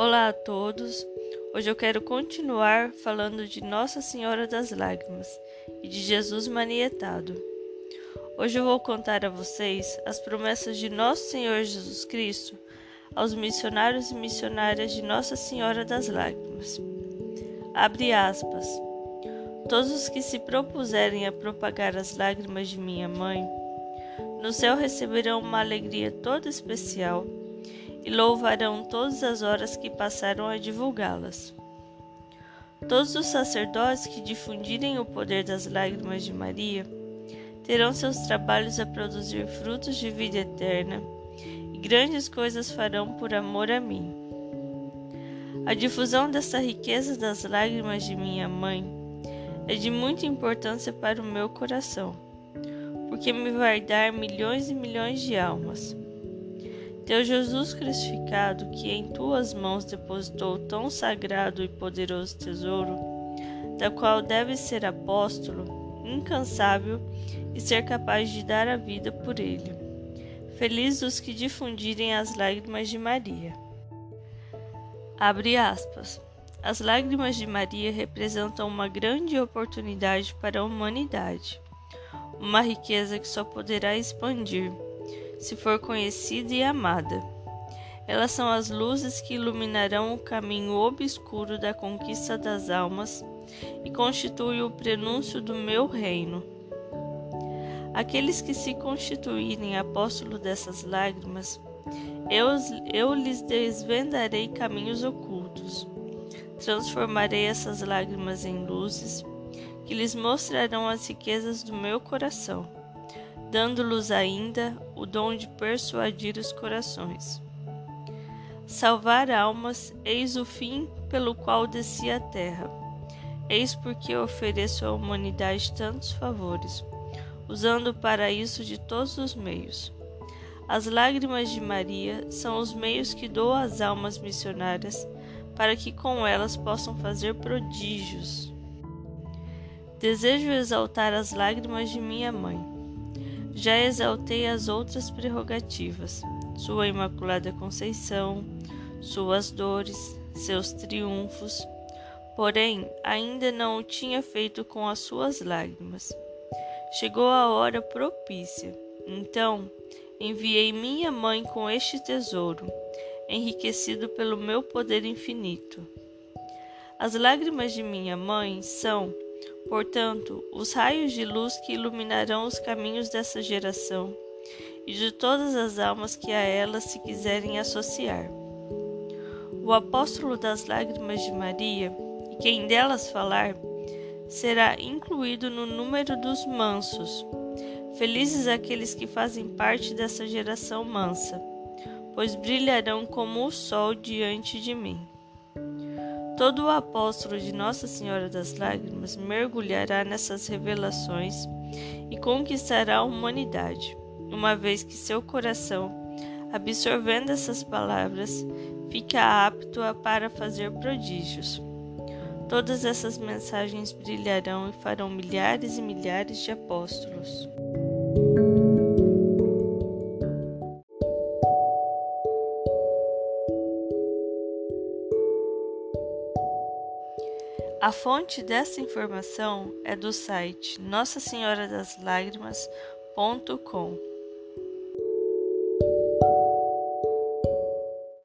Olá a todos. Hoje eu quero continuar falando de Nossa Senhora das Lágrimas e de Jesus manietado. Hoje eu vou contar a vocês as promessas de Nosso Senhor Jesus Cristo aos missionários e missionárias de Nossa Senhora das Lágrimas. Abre aspas. Todos os que se propuserem a propagar as lágrimas de minha mãe, no céu receberão uma alegria toda especial e louvarão todas as horas que passaram a divulgá-las. Todos os sacerdotes que difundirem o poder das lágrimas de Maria terão seus trabalhos a produzir frutos de vida eterna e grandes coisas farão por amor a mim. A difusão dessa riqueza das lágrimas de minha mãe é de muita importância para o meu coração, porque me vai dar milhões e milhões de almas. Teu Jesus crucificado, que em tuas mãos depositou tão sagrado e poderoso tesouro, da qual deves ser apóstolo, incansável e ser capaz de dar a vida por ele. Feliz os que difundirem as lágrimas de Maria. Abre aspas. As lágrimas de Maria representam uma grande oportunidade para a humanidade, uma riqueza que só poderá expandir se for conhecida e amada. Elas são as luzes que iluminarão o caminho obscuro da conquista das almas e constituem o prenúncio do meu reino. Aqueles que se constituírem apóstolo dessas lágrimas eu, eu lhes desvendarei caminhos ocultos. Transformarei essas lágrimas em luzes que lhes mostrarão as riquezas do meu coração, dando-lhes ainda o dom de persuadir os corações. Salvar almas, eis o fim pelo qual desci à terra. Eis porque ofereço à humanidade tantos favores, usando para isso de todos os meios as lágrimas de Maria são os meios que dou às almas missionárias para que com elas possam fazer prodígios. Desejo exaltar as lágrimas de minha mãe. Já exaltei as outras prerrogativas, sua Imaculada Conceição, suas dores, seus triunfos, porém ainda não o tinha feito com as suas lágrimas. Chegou a hora propícia. Então, enviei minha mãe com este tesouro, enriquecido pelo meu poder infinito. As lágrimas de minha mãe são, portanto, os raios de luz que iluminarão os caminhos dessa geração e de todas as almas que a ela se quiserem associar. O apóstolo das lágrimas de Maria, e quem delas falar, será incluído no número dos mansos Felizes aqueles que fazem parte dessa geração mansa, pois brilharão como o sol diante de mim. Todo o apóstolo de Nossa Senhora das Lágrimas mergulhará nessas revelações e conquistará a humanidade, uma vez que seu coração, absorvendo essas palavras, fica apto para fazer prodígios. Todas essas mensagens brilharão e farão milhares e milhares de apóstolos. A fonte dessa informação é do site nossa senhora das lágrimas.com.